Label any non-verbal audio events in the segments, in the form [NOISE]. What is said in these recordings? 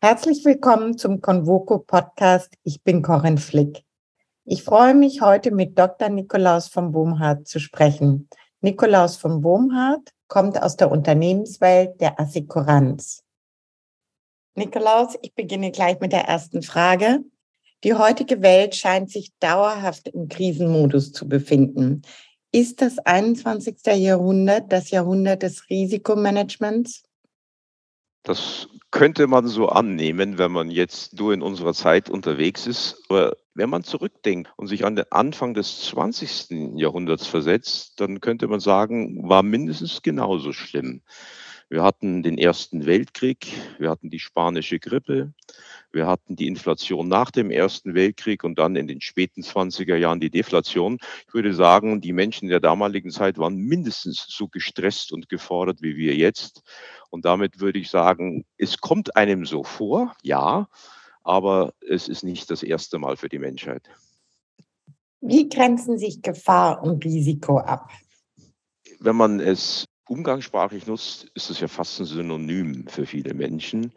Herzlich willkommen zum Convoco Podcast. Ich bin Corinne Flick. Ich freue mich heute mit Dr. Nikolaus von Bohmhardt zu sprechen. Nikolaus von Bohmhardt kommt aus der Unternehmenswelt der Assekuranz. Nikolaus, ich beginne gleich mit der ersten Frage. Die heutige Welt scheint sich dauerhaft im Krisenmodus zu befinden. Ist das 21. Jahrhundert das Jahrhundert des Risikomanagements? Das könnte man so annehmen, wenn man jetzt nur in unserer Zeit unterwegs ist. Aber wenn man zurückdenkt und sich an den Anfang des 20. Jahrhunderts versetzt, dann könnte man sagen, war mindestens genauso schlimm. Wir hatten den Ersten Weltkrieg, wir hatten die spanische Grippe, wir hatten die Inflation nach dem Ersten Weltkrieg und dann in den späten 20er Jahren die Deflation. Ich würde sagen, die Menschen in der damaligen Zeit waren mindestens so gestresst und gefordert wie wir jetzt. Und damit würde ich sagen, es kommt einem so vor, ja, aber es ist nicht das erste Mal für die Menschheit. Wie grenzen sich Gefahr und Risiko ab? Wenn man es umgangssprachlich nutzt, ist es ja fast ein Synonym für viele Menschen.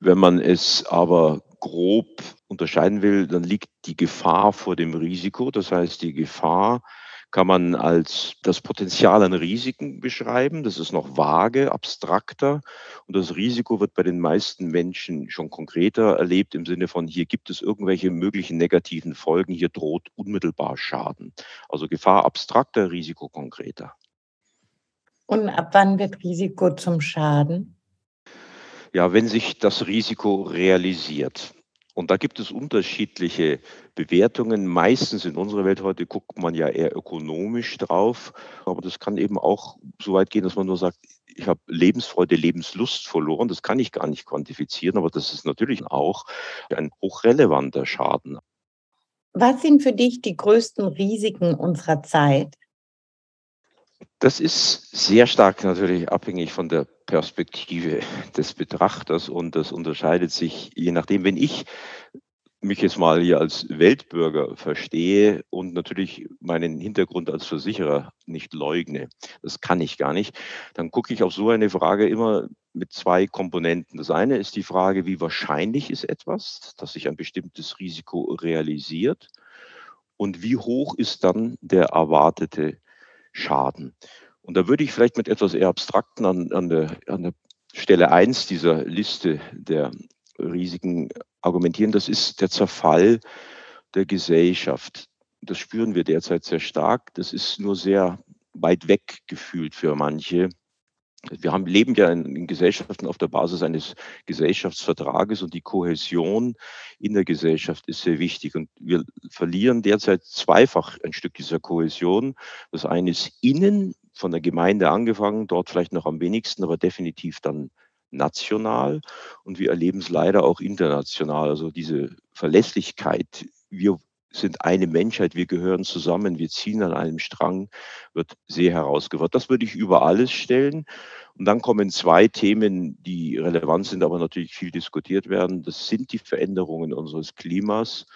Wenn man es aber grob unterscheiden will, dann liegt die Gefahr vor dem Risiko. Das heißt, die Gefahr kann man als das Potenzial an Risiken beschreiben. Das ist noch vage, abstrakter. Und das Risiko wird bei den meisten Menschen schon konkreter erlebt im Sinne von, hier gibt es irgendwelche möglichen negativen Folgen, hier droht unmittelbar Schaden. Also Gefahr abstrakter, Risiko konkreter. Und ab wann wird Risiko zum Schaden? Ja, wenn sich das Risiko realisiert. Und da gibt es unterschiedliche Bewertungen. Meistens in unserer Welt heute guckt man ja eher ökonomisch drauf. Aber das kann eben auch so weit gehen, dass man nur sagt, ich habe Lebensfreude, Lebenslust verloren. Das kann ich gar nicht quantifizieren, aber das ist natürlich auch ein hochrelevanter Schaden. Was sind für dich die größten Risiken unserer Zeit? Das ist sehr stark natürlich abhängig von der Perspektive des Betrachters und das unterscheidet sich je nachdem, wenn ich mich jetzt mal hier als Weltbürger verstehe und natürlich meinen Hintergrund als Versicherer nicht leugne, das kann ich gar nicht, dann gucke ich auf so eine Frage immer mit zwei Komponenten. Das eine ist die Frage, wie wahrscheinlich ist etwas, dass sich ein bestimmtes Risiko realisiert und wie hoch ist dann der erwartete Schaden. Und da würde ich vielleicht mit etwas eher Abstrakten an, an, der, an der Stelle 1 dieser Liste der Risiken argumentieren. Das ist der Zerfall der Gesellschaft. Das spüren wir derzeit sehr stark. Das ist nur sehr weit weg gefühlt für manche. Wir haben, leben ja in, in, Gesellschaften auf der Basis eines Gesellschaftsvertrages und die Kohäsion in der Gesellschaft ist sehr wichtig. Und wir verlieren derzeit zweifach ein Stück dieser Kohäsion. Das eine ist innen, von der Gemeinde angefangen, dort vielleicht noch am wenigsten, aber definitiv dann national. Und wir erleben es leider auch international. Also diese Verlässlichkeit, wir sind eine Menschheit, wir gehören zusammen, wir ziehen an einem Strang, wird sehr herausgefordert. Das würde ich über alles stellen. Und dann kommen zwei Themen, die relevant sind, aber natürlich viel diskutiert werden. Das sind die Veränderungen unseres Klimas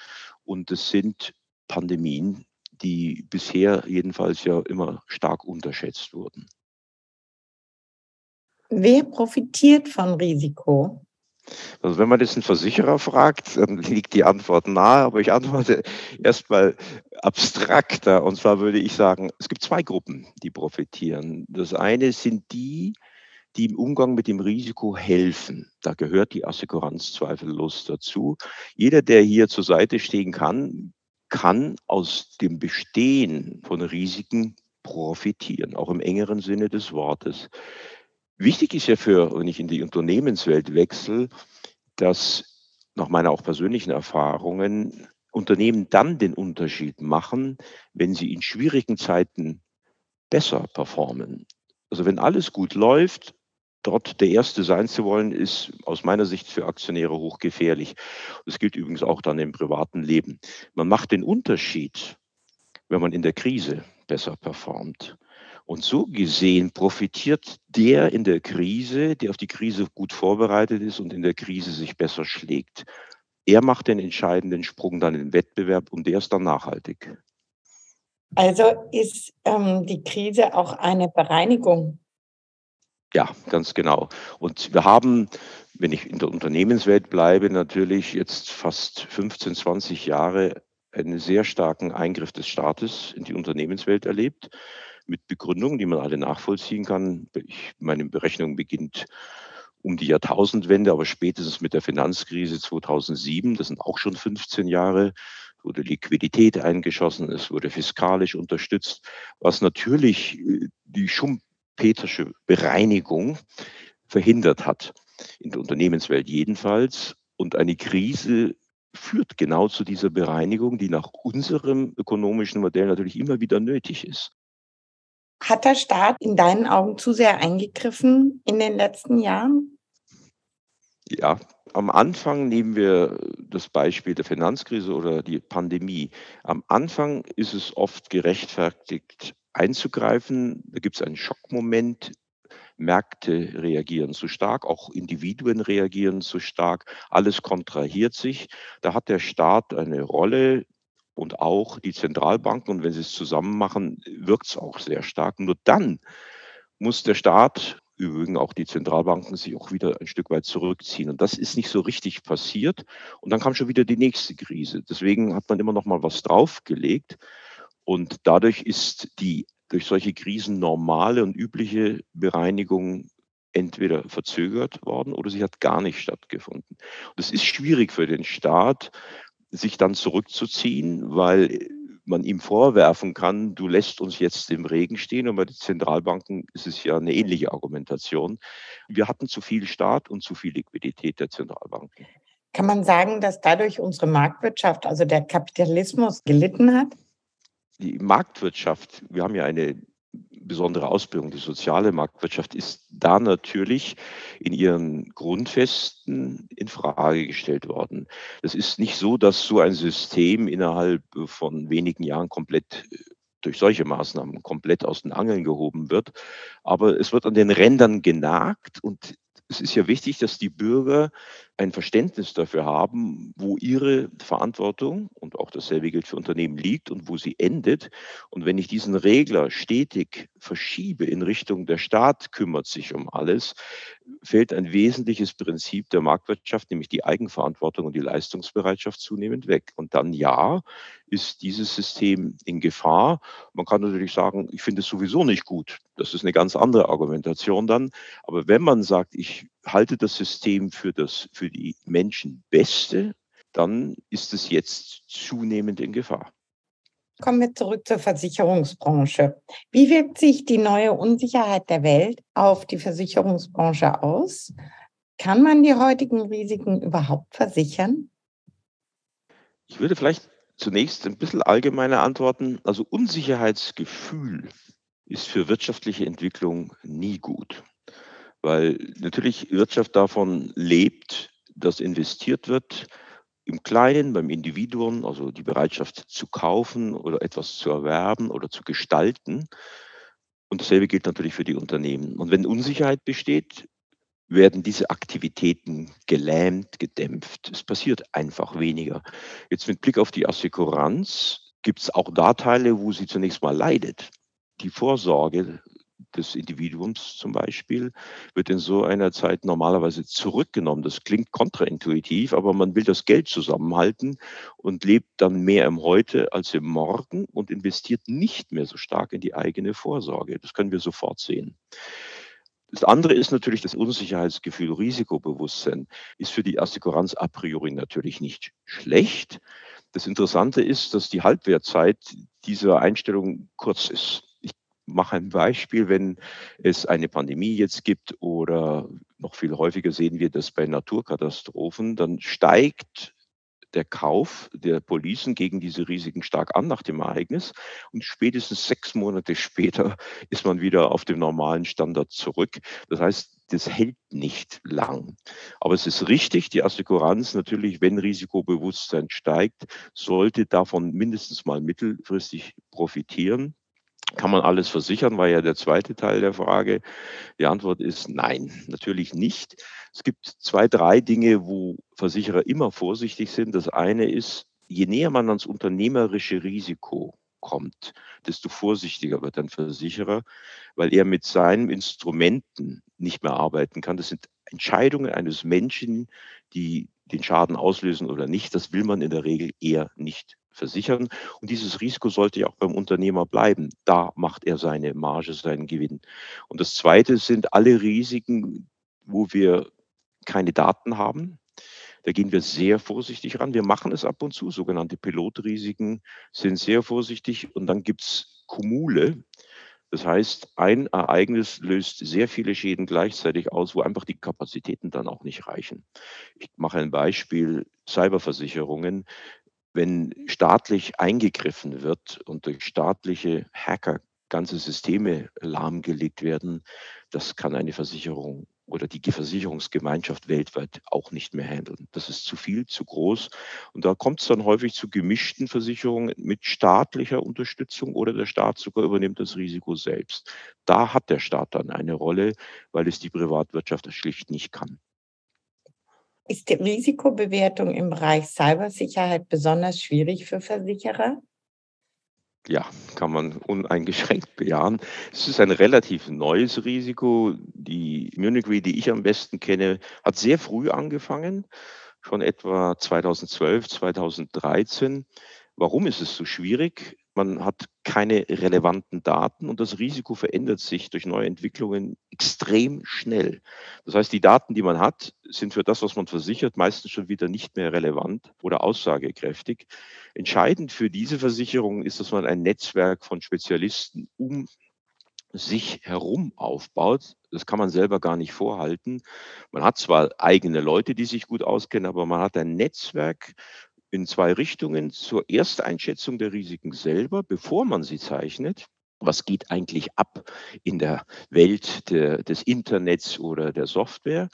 und das sind Pandemien, die bisher jedenfalls ja immer stark unterschätzt wurden. Wer profitiert von Risiko? Also wenn man jetzt einen Versicherer fragt, dann liegt die Antwort nahe, aber ich antworte erstmal abstrakter. Und zwar würde ich sagen, es gibt zwei Gruppen, die profitieren. Das eine sind die, die im Umgang mit dem Risiko helfen. Da gehört die Assekuranz zweifellos dazu. Jeder, der hier zur Seite stehen kann, kann aus dem Bestehen von Risiken profitieren, auch im engeren Sinne des Wortes. Wichtig ist ja für, wenn ich in die Unternehmenswelt wechsle, dass nach meiner auch persönlichen Erfahrungen Unternehmen dann den Unterschied machen, wenn sie in schwierigen Zeiten besser performen. Also wenn alles gut läuft, dort der Erste sein zu wollen, ist aus meiner Sicht für Aktionäre hochgefährlich. Das gilt übrigens auch dann im privaten Leben. Man macht den Unterschied, wenn man in der Krise besser performt. Und so gesehen profitiert der in der Krise, der auf die Krise gut vorbereitet ist und in der Krise sich besser schlägt. Er macht den entscheidenden Sprung dann im Wettbewerb und der ist dann nachhaltig. Also ist ähm, die Krise auch eine Bereinigung? Ja, ganz genau. Und wir haben wenn ich in der Unternehmenswelt bleibe, natürlich jetzt fast 15, 20 Jahre einen sehr starken Eingriff des Staates in die Unternehmenswelt erlebt, mit Begründungen, die man alle nachvollziehen kann. Ich, meine Berechnung beginnt um die Jahrtausendwende, aber spätestens mit der Finanzkrise 2007, das sind auch schon 15 Jahre, wurde Liquidität eingeschossen, es wurde fiskalisch unterstützt, was natürlich äh, die schumpetersche Bereinigung verhindert hat, in der Unternehmenswelt jedenfalls. Und eine Krise führt genau zu dieser Bereinigung, die nach unserem ökonomischen Modell natürlich immer wieder nötig ist. Hat der Staat in deinen Augen zu sehr eingegriffen in den letzten Jahren? Ja, am Anfang nehmen wir das Beispiel der Finanzkrise oder die Pandemie. Am Anfang ist es oft gerechtfertigt einzugreifen. Da gibt es einen Schockmoment. Märkte reagieren zu stark, auch Individuen reagieren zu stark, alles kontrahiert sich. Da hat der Staat eine Rolle, und auch die Zentralbanken. Und wenn sie es zusammen machen, wirkt es auch sehr stark. Nur dann muss der Staat, übrigens auch die Zentralbanken, sich auch wieder ein Stück weit zurückziehen. Und das ist nicht so richtig passiert. Und dann kam schon wieder die nächste Krise. Deswegen hat man immer noch mal was draufgelegt. Und dadurch ist die durch solche Krisen normale und übliche Bereinigung entweder verzögert worden oder sie hat gar nicht stattgefunden. Und es ist schwierig für den Staat, sich dann zurückzuziehen, weil man ihm vorwerfen kann, du lässt uns jetzt im Regen stehen. Und bei den Zentralbanken ist es ja eine ähnliche Argumentation. Wir hatten zu viel Staat und zu viel Liquidität der Zentralbanken. Kann man sagen, dass dadurch unsere Marktwirtschaft, also der Kapitalismus, gelitten hat? Die Marktwirtschaft, wir haben ja eine besondere Ausbildung. Die soziale Marktwirtschaft ist da natürlich in ihren Grundfesten in Frage gestellt worden. Es ist nicht so, dass so ein System innerhalb von wenigen Jahren komplett äh, durch solche Maßnahmen komplett aus den Angeln gehoben wird. Aber es wird an den Rändern genagt und es ist ja wichtig, dass die Bürger ein Verständnis dafür haben, wo ihre Verantwortung und auch dasselbe gilt für Unternehmen liegt und wo sie endet. Und wenn ich diesen Regler stetig verschiebe in Richtung der Staat kümmert sich um alles, fällt ein wesentliches Prinzip der Marktwirtschaft, nämlich die Eigenverantwortung und die Leistungsbereitschaft zunehmend weg. Und dann ja, ist dieses System in Gefahr. Man kann natürlich sagen, ich finde es sowieso nicht gut. Das ist eine ganz andere Argumentation dann. Aber wenn man sagt, ich halte das System für das für die Menschen Beste, dann ist es jetzt zunehmend in Gefahr. Kommen wir zurück zur Versicherungsbranche. Wie wirkt sich die neue Unsicherheit der Welt auf die Versicherungsbranche aus? Kann man die heutigen Risiken überhaupt versichern? Ich würde vielleicht zunächst ein bisschen allgemeiner antworten. Also Unsicherheitsgefühl ist für wirtschaftliche Entwicklung nie gut, weil natürlich Wirtschaft davon lebt, dass investiert wird, im Kleinen, beim Individuum, also die Bereitschaft zu kaufen oder etwas zu erwerben oder zu gestalten. Und dasselbe gilt natürlich für die Unternehmen. Und wenn Unsicherheit besteht, werden diese Aktivitäten gelähmt, gedämpft. Es passiert einfach weniger. Jetzt mit Blick auf die Assekuranz gibt es auch da Teile, wo sie zunächst mal leidet. Die Vorsorge des Individuums zum Beispiel wird in so einer Zeit normalerweise zurückgenommen. Das klingt kontraintuitiv, aber man will das Geld zusammenhalten und lebt dann mehr im Heute als im Morgen und investiert nicht mehr so stark in die eigene Vorsorge. Das können wir sofort sehen. Das andere ist natürlich das Unsicherheitsgefühl, Risikobewusstsein ist für die Assekuranz a priori natürlich nicht schlecht. Das Interessante ist, dass die Halbwertzeit dieser Einstellung kurz ist mache ein Beispiel, wenn es eine Pandemie jetzt gibt oder noch viel häufiger sehen wir das bei Naturkatastrophen, dann steigt der Kauf der Policen gegen diese Risiken stark an nach dem Ereignis. Und spätestens sechs Monate später [LAUGHS] ist man wieder auf dem normalen Standard zurück. Das heißt, das hält nicht lang. Aber es ist richtig, die Assekuranz natürlich, wenn Risikobewusstsein steigt, sollte davon mindestens mal mittelfristig profitieren. Kann man alles versichern, war ja der zweite Teil der Frage. Die Antwort ist nein, natürlich nicht. Es gibt zwei, drei Dinge, wo Versicherer immer vorsichtig sind. Das eine ist, je näher man ans unternehmerische Risiko kommt, desto vorsichtiger wird ein Versicherer, weil er mit seinen Instrumenten nicht mehr arbeiten kann. Das sind Entscheidungen eines Menschen, die den Schaden auslösen oder nicht, das will man in der Regel eher nicht versichern. Und dieses Risiko sollte ja auch beim Unternehmer bleiben. Da macht er seine Marge, seinen Gewinn. Und das Zweite sind alle Risiken, wo wir keine Daten haben. Da gehen wir sehr vorsichtig ran. Wir machen es ab und zu. Sogenannte Pilotrisiken sind sehr vorsichtig. Und dann gibt es Kumule. Das heißt, ein Ereignis löst sehr viele Schäden gleichzeitig aus, wo einfach die Kapazitäten dann auch nicht reichen. Ich mache ein Beispiel, Cyberversicherungen. Wenn staatlich eingegriffen wird und durch staatliche Hacker ganze Systeme lahmgelegt werden, das kann eine Versicherung oder die Versicherungsgemeinschaft weltweit auch nicht mehr handeln. Das ist zu viel, zu groß. Und da kommt es dann häufig zu gemischten Versicherungen mit staatlicher Unterstützung oder der Staat sogar übernimmt das Risiko selbst. Da hat der Staat dann eine Rolle, weil es die Privatwirtschaft schlicht nicht kann. Ist die Risikobewertung im Bereich Cybersicherheit besonders schwierig für Versicherer? Ja, kann man uneingeschränkt bejahen. Es ist ein relativ neues Risiko. Die Munich Re, die ich am besten kenne, hat sehr früh angefangen, schon etwa 2012, 2013. Warum ist es so schwierig? Man hat keine relevanten Daten und das Risiko verändert sich durch neue Entwicklungen extrem schnell. Das heißt, die Daten, die man hat, sind für das, was man versichert, meistens schon wieder nicht mehr relevant oder aussagekräftig. Entscheidend für diese Versicherung ist, dass man ein Netzwerk von Spezialisten um sich herum aufbaut. Das kann man selber gar nicht vorhalten. Man hat zwar eigene Leute, die sich gut auskennen, aber man hat ein Netzwerk in zwei Richtungen zur Ersteinschätzung der Risiken selber, bevor man sie zeichnet. Was geht eigentlich ab in der Welt der, des Internets oder der Software?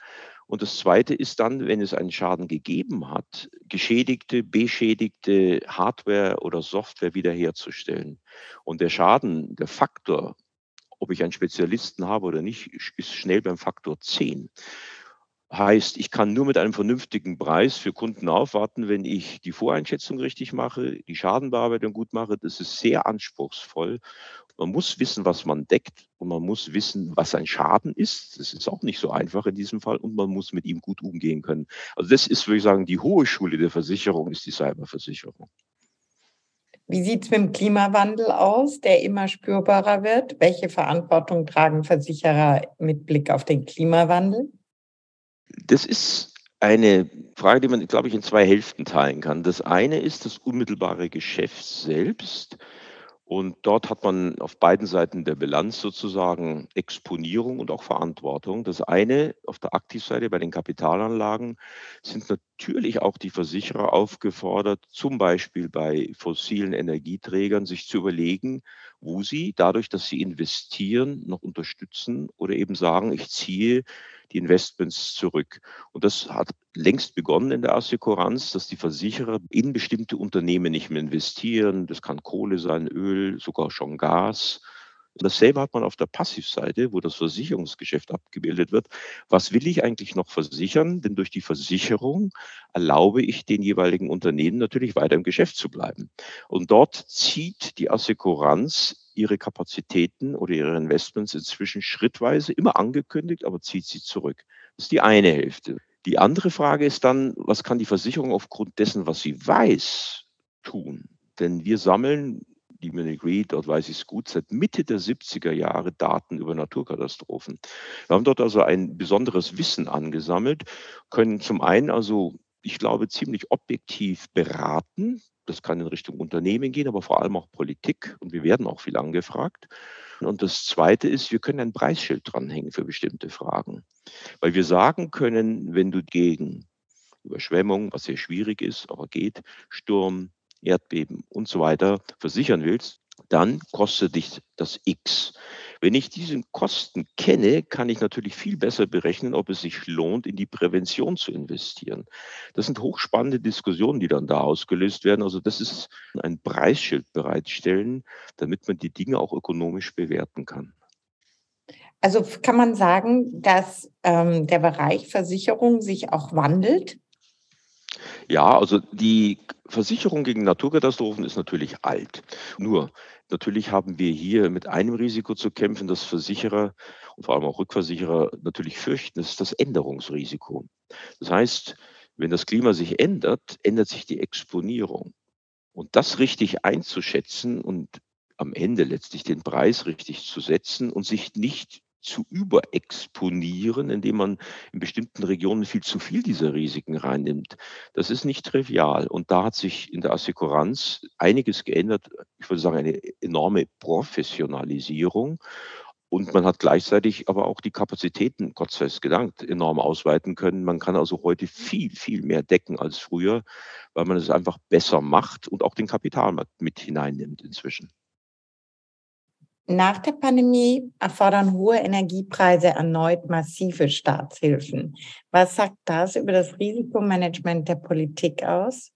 Und das Zweite ist dann, wenn es einen Schaden gegeben hat, geschädigte, beschädigte Hardware oder Software wiederherzustellen. Und der Schaden, der Faktor, ob ich einen Spezialisten habe oder nicht, ist schnell beim Faktor 10. Heißt, ich kann nur mit einem vernünftigen Preis für Kunden aufwarten, wenn ich die Voreinschätzung richtig mache, die Schadenbearbeitung gut mache. Das ist sehr anspruchsvoll. Man muss wissen, was man deckt und man muss wissen, was ein Schaden ist. Das ist auch nicht so einfach in diesem Fall und man muss mit ihm gut umgehen können. Also das ist, würde ich sagen, die hohe Schule der Versicherung ist die Cyberversicherung. Wie sieht es mit dem Klimawandel aus, der immer spürbarer wird? Welche Verantwortung tragen Versicherer mit Blick auf den Klimawandel? Das ist eine Frage, die man, glaube ich, in zwei Hälften teilen kann. Das eine ist das unmittelbare Geschäft selbst. Und dort hat man auf beiden Seiten der Bilanz sozusagen Exponierung und auch Verantwortung. Das eine auf der Aktivseite bei den Kapitalanlagen sind natürlich auch die Versicherer aufgefordert, zum Beispiel bei fossilen Energieträgern sich zu überlegen, wo sie dadurch, dass sie investieren, noch unterstützen oder eben sagen, ich ziehe die Investments zurück. Und das hat längst begonnen in der Assekuranz, dass die Versicherer in bestimmte Unternehmen nicht mehr investieren. Das kann Kohle sein, Öl, sogar schon Gas. Dasselbe hat man auf der Passivseite, wo das Versicherungsgeschäft abgebildet wird. Was will ich eigentlich noch versichern? Denn durch die Versicherung erlaube ich den jeweiligen Unternehmen natürlich weiter im Geschäft zu bleiben. Und dort zieht die Assekuranz ihre Kapazitäten oder ihre Investments inzwischen schrittweise, immer angekündigt, aber zieht sie zurück. Das ist die eine Hälfte. Die andere Frage ist dann, was kann die Versicherung aufgrund dessen, was sie weiß, tun? Denn wir sammeln, Munich Re, dort weiß ich es gut, seit Mitte der 70er Jahre Daten über Naturkatastrophen. Wir haben dort also ein besonderes Wissen angesammelt, können zum einen also ich glaube, ziemlich objektiv beraten, das kann in Richtung Unternehmen gehen, aber vor allem auch Politik. Und wir werden auch viel angefragt. Und das Zweite ist, wir können ein Preisschild dranhängen für bestimmte Fragen. Weil wir sagen können, wenn du gegen Überschwemmung, was sehr schwierig ist, aber geht, Sturm, Erdbeben und so weiter versichern willst, dann kostet dich das X. Wenn ich diese Kosten kenne, kann ich natürlich viel besser berechnen, ob es sich lohnt, in die Prävention zu investieren. Das sind hochspannende Diskussionen, die dann da ausgelöst werden. Also das ist ein Preisschild bereitstellen, damit man die Dinge auch ökonomisch bewerten kann. Also kann man sagen, dass ähm, der Bereich Versicherung sich auch wandelt? Ja, also die Versicherung gegen Naturkatastrophen ist natürlich alt. Nur, natürlich haben wir hier mit einem Risiko zu kämpfen, das Versicherer und vor allem auch Rückversicherer natürlich fürchten, das ist das Änderungsrisiko. Das heißt, wenn das Klima sich ändert, ändert sich die Exponierung. Und das richtig einzuschätzen und am Ende letztlich den Preis richtig zu setzen und sich nicht zu überexponieren, indem man in bestimmten Regionen viel zu viel dieser Risiken reinnimmt. Das ist nicht trivial. Und da hat sich in der Assekuranz einiges geändert. Ich würde sagen, eine enorme Professionalisierung. Und man hat gleichzeitig aber auch die Kapazitäten, Gott sei Dank, enorm ausweiten können. Man kann also heute viel, viel mehr decken als früher, weil man es einfach besser macht und auch den Kapitalmarkt mit hineinnimmt inzwischen. Nach der Pandemie erfordern hohe Energiepreise erneut massive Staatshilfen. Was sagt das über das Risikomanagement der Politik aus?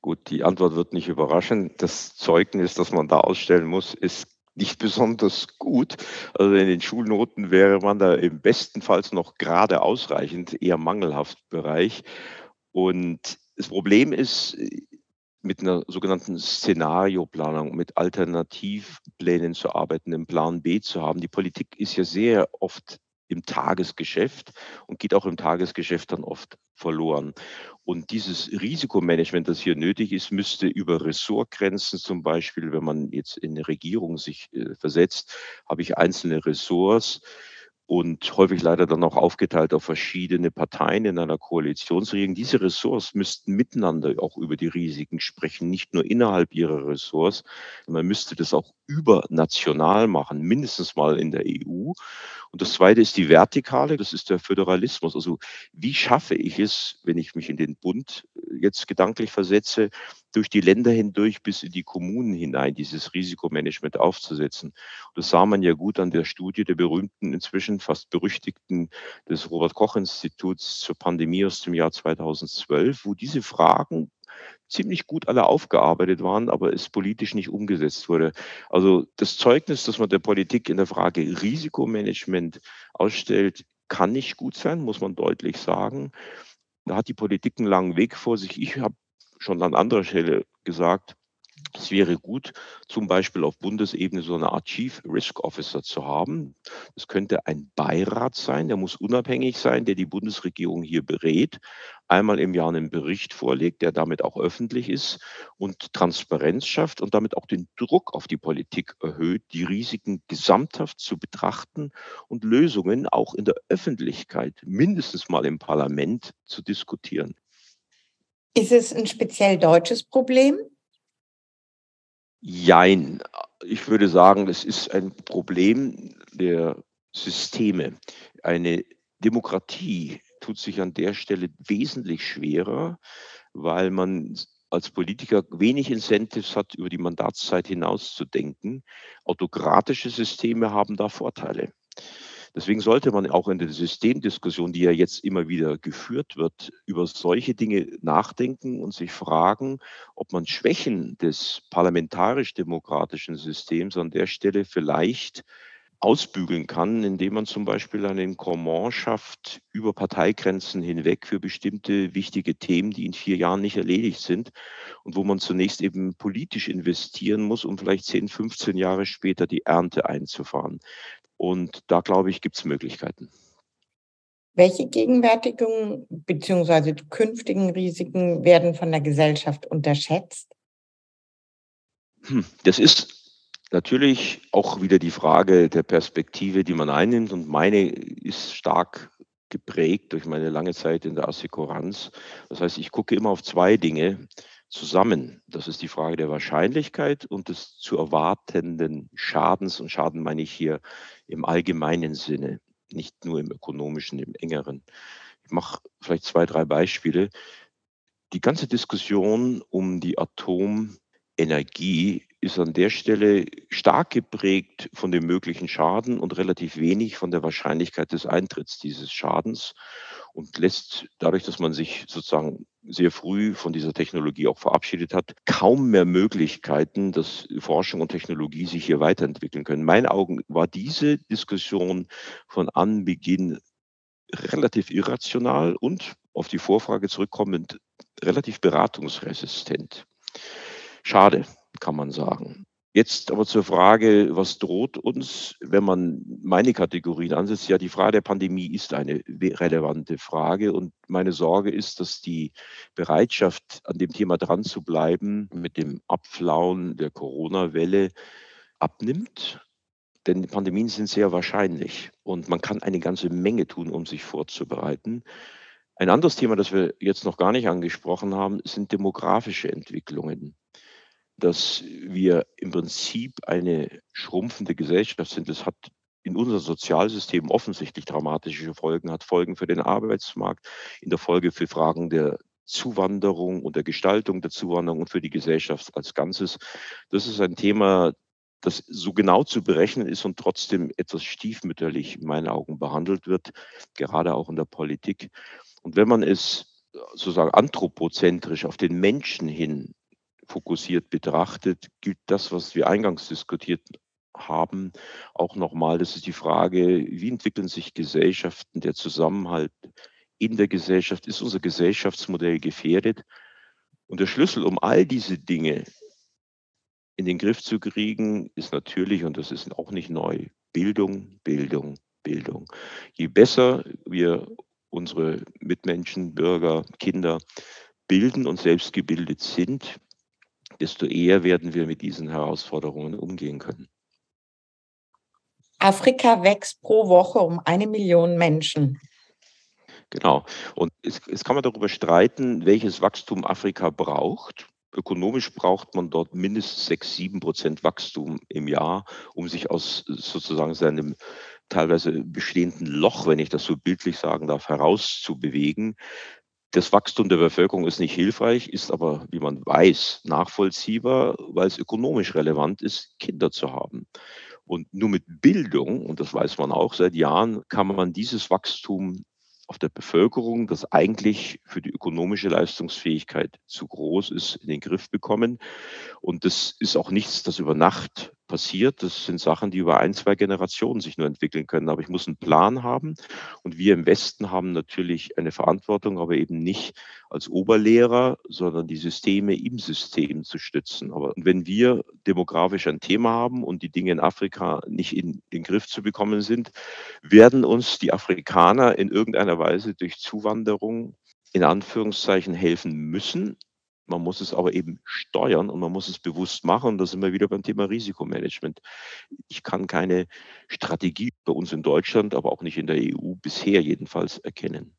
Gut, die Antwort wird nicht überraschen. Das Zeugnis, das man da ausstellen muss, ist nicht besonders gut. Also in den Schulnoten wäre man da im bestenfalls noch gerade ausreichend, eher mangelhaft Bereich. Und das Problem ist, mit einer sogenannten Szenarioplanung, mit Alternativplänen zu arbeiten, einen Plan B zu haben. Die Politik ist ja sehr oft im Tagesgeschäft und geht auch im Tagesgeschäft dann oft verloren. Und dieses Risikomanagement, das hier nötig ist, müsste über Ressortgrenzen zum Beispiel, wenn man jetzt in eine Regierung sich äh, versetzt, habe ich einzelne Ressorts, und häufig leider dann auch aufgeteilt auf verschiedene Parteien in einer Koalitionsregierung. Diese Ressorts müssten miteinander auch über die Risiken sprechen, nicht nur innerhalb ihrer Ressorts. Man müsste das auch übernational machen, mindestens mal in der EU. Und das Zweite ist die Vertikale, das ist der Föderalismus. Also wie schaffe ich es, wenn ich mich in den Bund jetzt gedanklich versetze, durch die Länder hindurch bis in die Kommunen hinein dieses Risikomanagement aufzusetzen. Das sah man ja gut an der Studie der berühmten, inzwischen fast berüchtigten des Robert Koch Instituts zur Pandemie aus dem Jahr 2012, wo diese Fragen ziemlich gut alle aufgearbeitet waren, aber es politisch nicht umgesetzt wurde. Also das Zeugnis, das man der Politik in der Frage Risikomanagement ausstellt, kann nicht gut sein, muss man deutlich sagen. Da hat die Politik einen langen Weg vor sich. Ich habe schon an anderer Stelle gesagt, es wäre gut, zum Beispiel auf Bundesebene so eine Art Chief Risk Officer zu haben. Das könnte ein Beirat sein, der muss unabhängig sein, der die Bundesregierung hier berät, einmal im Jahr einen Bericht vorlegt, der damit auch öffentlich ist und Transparenz schafft und damit auch den Druck auf die Politik erhöht, die Risiken gesamthaft zu betrachten und Lösungen auch in der Öffentlichkeit, mindestens mal im Parlament, zu diskutieren. Ist es ein speziell deutsches Problem? Jein. Ich würde sagen, es ist ein Problem der Systeme. Eine Demokratie tut sich an der Stelle wesentlich schwerer, weil man als Politiker wenig Incentives hat, über die Mandatszeit hinaus zu denken. Autokratische Systeme haben da Vorteile. Deswegen sollte man auch in der Systemdiskussion, die ja jetzt immer wieder geführt wird, über solche Dinge nachdenken und sich fragen, ob man Schwächen des parlamentarisch-demokratischen Systems an der Stelle vielleicht ausbügeln kann, indem man zum Beispiel einen Kommand schafft über Parteigrenzen hinweg für bestimmte wichtige Themen, die in vier Jahren nicht erledigt sind und wo man zunächst eben politisch investieren muss, um vielleicht 10, 15 Jahre später die Ernte einzufahren. Und da, glaube ich, gibt es Möglichkeiten. Welche gegenwärtigen bzw. künftigen Risiken werden von der Gesellschaft unterschätzt? Hm, das ist natürlich auch wieder die Frage der Perspektive, die man einnimmt. Und meine ist stark geprägt durch meine lange Zeit in der Assekuranz. Das heißt, ich gucke immer auf zwei Dinge zusammen. Das ist die Frage der Wahrscheinlichkeit und des zu erwartenden Schadens. Und Schaden meine ich hier im allgemeinen Sinne, nicht nur im ökonomischen, im engeren. Ich mache vielleicht zwei, drei Beispiele. Die ganze Diskussion um die Atomenergie ist an der Stelle stark geprägt von dem möglichen Schaden und relativ wenig von der Wahrscheinlichkeit des Eintritts dieses Schadens und lässt dadurch, dass man sich sozusagen sehr früh von dieser Technologie auch verabschiedet hat, kaum mehr Möglichkeiten, dass Forschung und Technologie sich hier weiterentwickeln können. In meinen Augen war diese Diskussion von Anbeginn relativ irrational und auf die Vorfrage zurückkommend relativ beratungsresistent. Schade, kann man sagen. Jetzt aber zur Frage, was droht uns, wenn man meine Kategorien ansetzt? Ja, die Frage der Pandemie ist eine relevante Frage und meine Sorge ist, dass die Bereitschaft, an dem Thema dran zu bleiben, mit dem Abflauen der Corona-Welle abnimmt. Denn Pandemien sind sehr wahrscheinlich und man kann eine ganze Menge tun, um sich vorzubereiten. Ein anderes Thema, das wir jetzt noch gar nicht angesprochen haben, sind demografische Entwicklungen dass wir im Prinzip eine schrumpfende Gesellschaft sind. Das hat in unserem Sozialsystem offensichtlich dramatische Folgen, hat Folgen für den Arbeitsmarkt, in der Folge für Fragen der Zuwanderung und der Gestaltung der Zuwanderung und für die Gesellschaft als Ganzes. Das ist ein Thema, das so genau zu berechnen ist und trotzdem etwas stiefmütterlich in meinen Augen behandelt wird, gerade auch in der Politik. Und wenn man es sozusagen anthropozentrisch auf den Menschen hin fokussiert betrachtet, gilt das, was wir eingangs diskutiert haben, auch nochmal. Das ist die Frage, wie entwickeln sich Gesellschaften, der Zusammenhalt in der Gesellschaft, ist unser Gesellschaftsmodell gefährdet? Und der Schlüssel, um all diese Dinge in den Griff zu kriegen, ist natürlich, und das ist auch nicht neu, Bildung, Bildung, Bildung. Je besser wir unsere Mitmenschen, Bürger, Kinder bilden und selbst gebildet sind, desto eher werden wir mit diesen Herausforderungen umgehen können. Afrika wächst pro Woche um eine Million Menschen. Genau. Und jetzt, kann man darüber streiten, welches Wachstum Afrika braucht. Ökonomisch braucht man dort mindestens 6, 7 Prozent Wachstum im Jahr, um sich aus sozusagen seinem teilweise bestehenden Loch, wenn ich das so bildlich sagen darf, herauszubewegen. Das Wachstum der Bevölkerung ist nicht hilfreich, ist aber, wie man weiß, nachvollziehbar, weil es ökonomisch relevant ist, Kinder zu haben. Und nur mit Bildung, und das weiß man auch seit Jahren, kann man dieses Wachstum auf der Bevölkerung, das eigentlich für die ökonomische Leistungsfähigkeit zu groß ist, in den Griff bekommen. Und das ist auch nichts, das über Nacht passiert. Das sind Sachen, die über ein, zwei Generationen sich nur entwickeln können. Aber ich muss einen Plan haben. Und wir im Westen haben natürlich eine Verantwortung, aber eben nicht als Oberlehrer, sondern die Systeme im System zu stützen. Aber wenn wir demografisch ein Thema haben und die Dinge in Afrika nicht in den Griff zu bekommen sind, werden uns die Afrikaner in irgendeiner Weise durch Zuwanderung in Anführungszeichen helfen müssen, man muss es aber eben steuern und man muss es bewusst machen. Und da sind wir wieder beim Thema Risikomanagement. Ich kann keine Strategie bei uns in Deutschland, aber auch nicht in der EU bisher jedenfalls erkennen.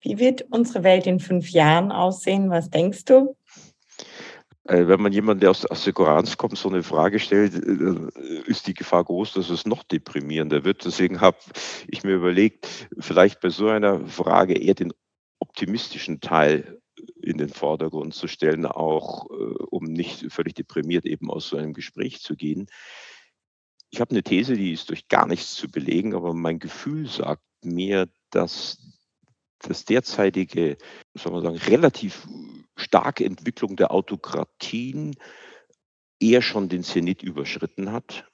Wie wird unsere Welt in fünf Jahren aussehen? Was denkst du? Äh, wenn man jemand, der aus der Assekuranz kommt, so eine Frage stellt, äh, ist die Gefahr groß, dass es noch deprimierender wird. Deswegen habe ich mir überlegt, vielleicht bei so einer Frage eher den optimistischen Teil in den Vordergrund zu stellen, auch äh, um nicht völlig deprimiert eben aus so einem Gespräch zu gehen. Ich habe eine These, die ist durch gar nichts zu belegen, aber mein Gefühl sagt mir, dass das derzeitige, soll man sagen, relativ starke Entwicklung der Autokratien eher schon den Zenit überschritten hat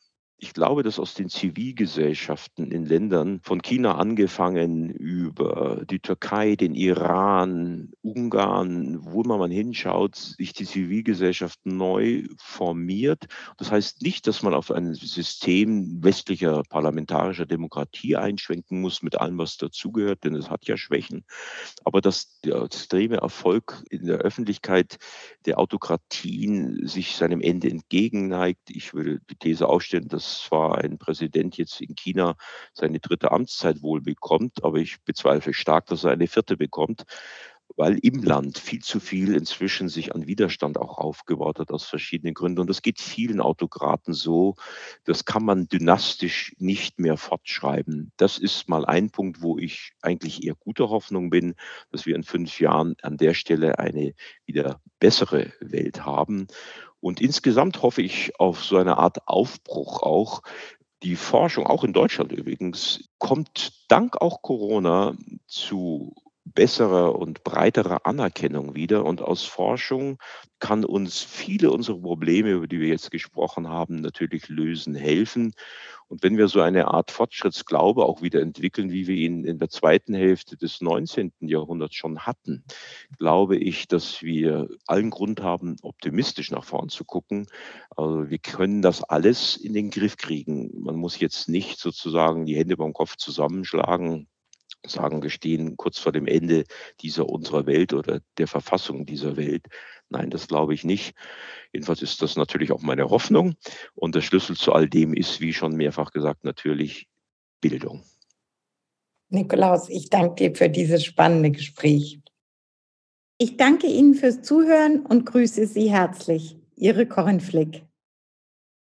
ich glaube, dass aus den Zivilgesellschaften in Ländern von China angefangen über die Türkei, den Iran, Ungarn, wo immer man hinschaut, sich die Zivilgesellschaft neu formiert. Das heißt nicht, dass man auf ein System westlicher parlamentarischer Demokratie einschwenken muss mit allem, was dazugehört, denn es hat ja Schwächen. Aber dass der extreme Erfolg in der Öffentlichkeit der Autokratien sich seinem Ende entgegenneigt. Ich würde die These aufstellen, dass zwar ein Präsident jetzt in China seine dritte Amtszeit wohl bekommt, aber ich bezweifle stark, dass er eine vierte bekommt weil im Land viel zu viel inzwischen sich an Widerstand auch aufgebaut hat aus verschiedenen Gründen. Und das geht vielen Autokraten so. Das kann man dynastisch nicht mehr fortschreiben. Das ist mal ein Punkt, wo ich eigentlich eher guter Hoffnung bin, dass wir in fünf Jahren an der Stelle eine wieder bessere Welt haben. Und insgesamt hoffe ich auf so eine Art Aufbruch auch. Die Forschung, auch in Deutschland übrigens, kommt dank auch Corona zu besserer und breiterer Anerkennung wieder. Und aus Forschung kann uns viele unserer Probleme, über die wir jetzt gesprochen haben, natürlich lösen, helfen. Und wenn wir so eine Art Fortschrittsglaube auch wieder entwickeln, wie wir ihn in der zweiten Hälfte des 19. Jahrhunderts schon hatten, glaube ich, dass wir allen Grund haben, optimistisch nach vorn zu gucken. Also wir können das alles in den Griff kriegen. Man muss jetzt nicht sozusagen die Hände beim Kopf zusammenschlagen, sagen, wir stehen kurz vor dem Ende dieser unserer Welt oder der Verfassung dieser Welt. Nein, das glaube ich nicht. Jedenfalls ist das natürlich auch meine Hoffnung. Und der Schlüssel zu all dem ist, wie schon mehrfach gesagt, natürlich Bildung. Nikolaus, ich danke dir für dieses spannende Gespräch. Ich danke Ihnen fürs Zuhören und grüße Sie herzlich. Ihre Corinne Flick.